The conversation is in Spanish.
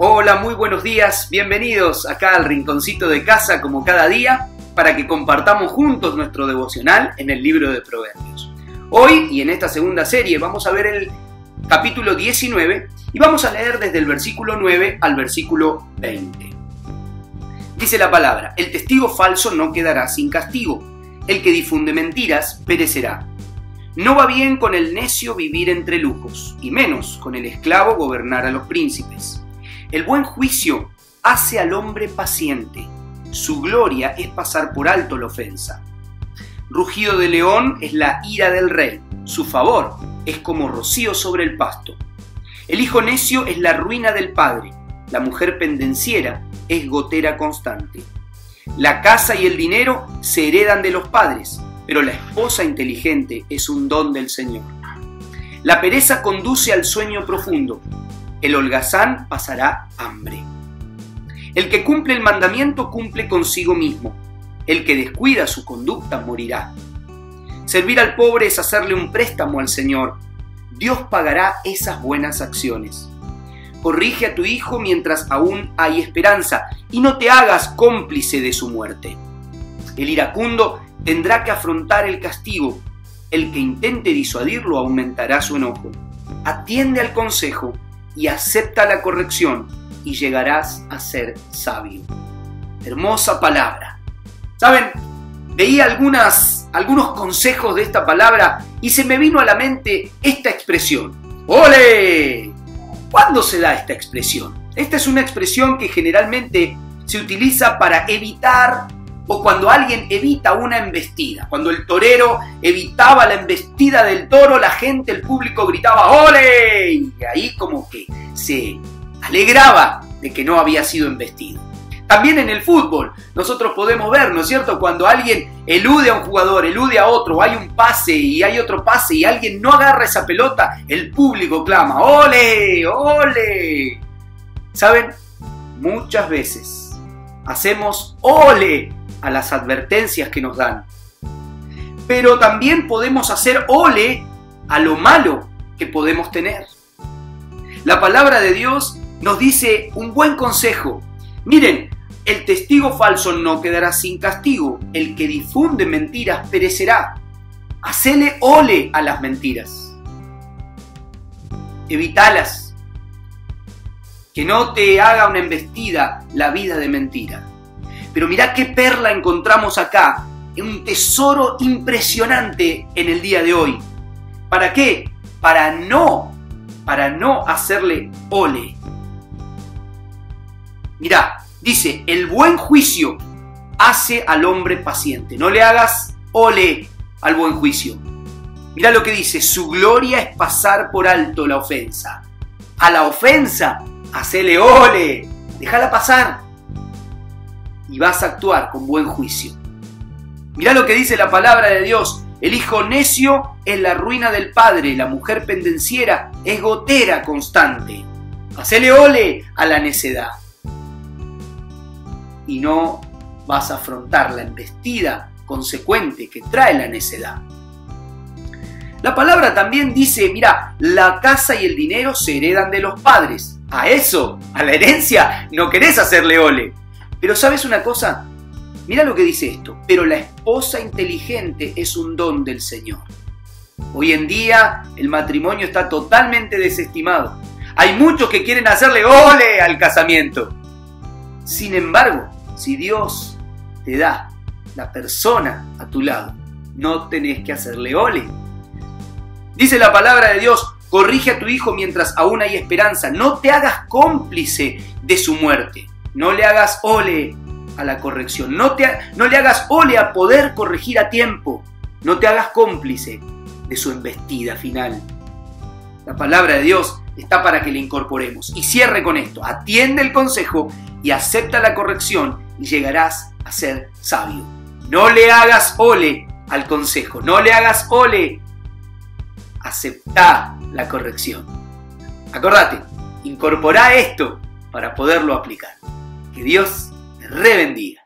Hola, muy buenos días, bienvenidos acá al rinconcito de casa como cada día para que compartamos juntos nuestro devocional en el libro de Proverbios. Hoy y en esta segunda serie vamos a ver el capítulo 19 y vamos a leer desde el versículo 9 al versículo 20. Dice la palabra, el testigo falso no quedará sin castigo, el que difunde mentiras perecerá. No va bien con el necio vivir entre lujos, y menos con el esclavo gobernar a los príncipes. El buen juicio hace al hombre paciente. Su gloria es pasar por alto la ofensa. Rugido de león es la ira del rey. Su favor es como rocío sobre el pasto. El hijo necio es la ruina del padre. La mujer pendenciera es gotera constante. La casa y el dinero se heredan de los padres, pero la esposa inteligente es un don del Señor. La pereza conduce al sueño profundo, el holgazán pasará hambre. El que cumple el mandamiento cumple consigo mismo. El que descuida su conducta morirá. Servir al pobre es hacerle un préstamo al Señor. Dios pagará esas buenas acciones. Corrige a tu hijo mientras aún hay esperanza y no te hagas cómplice de su muerte. El iracundo tendrá que afrontar el castigo. El que intente disuadirlo aumentará su enojo. Atiende al consejo y acepta la corrección y llegarás a ser sabio. Hermosa palabra. ¿Saben? Veía algunas, algunos consejos de esta palabra y se me vino a la mente esta expresión. ¡Ole! ¿Cuándo se da esta expresión? Esta es una expresión que generalmente se utiliza para evitar o cuando alguien evita una embestida. Cuando el torero evitaba la embestida del toro, la gente, el público gritaba ¡Ole! Y ahí como que se alegraba de que no había sido embestido. También en el fútbol nosotros podemos ver, ¿no es cierto? Cuando alguien elude a un jugador, elude a otro, hay un pase y hay otro pase y alguien no agarra esa pelota, el público clama, ¡ole! ¡ole! ¿Saben? Muchas veces hacemos ole a las advertencias que nos dan. Pero también podemos hacer ole a lo malo que podemos tener. La palabra de Dios nos dice un buen consejo. Miren, el testigo falso no quedará sin castigo, el que difunde mentiras perecerá. Hacele ole a las mentiras. Evitalas. Que no te haga una embestida la vida de mentira. Pero mirá qué perla encontramos acá, un tesoro impresionante en el día de hoy. ¿Para qué? Para no, para no hacerle ole. Mirá, dice, el buen juicio hace al hombre paciente. No le hagas ole al buen juicio. Mirá lo que dice, su gloria es pasar por alto la ofensa. A la ofensa, hacele ole, déjala pasar y vas a actuar con buen juicio. Mirá lo que dice la palabra de Dios. El hijo necio es la ruina del padre, la mujer pendenciera es gotera constante. Hacele ole a la necedad. Y no vas a afrontar la embestida consecuente que trae la necedad. La palabra también dice, mira, la casa y el dinero se heredan de los padres. A eso, a la herencia, no querés hacerle ole. Pero sabes una cosa, mira lo que dice esto, pero la esposa inteligente es un don del Señor. Hoy en día el matrimonio está totalmente desestimado. Hay muchos que quieren hacerle ole al casamiento. Sin embargo, si Dios te da la persona a tu lado, no tenés que hacerle ole. Dice la palabra de Dios, corrige a tu hijo mientras aún hay esperanza, no te hagas cómplice de su muerte. No le hagas ole a la corrección. No, te, no le hagas ole a poder corregir a tiempo. No te hagas cómplice de su embestida final. La palabra de Dios está para que le incorporemos. Y cierre con esto. Atiende el consejo y acepta la corrección y llegarás a ser sabio. No le hagas ole al consejo. No le hagas ole. Acepta la corrección. Acordate, incorpora esto para poderlo aplicar. Que Dios te rebendiga.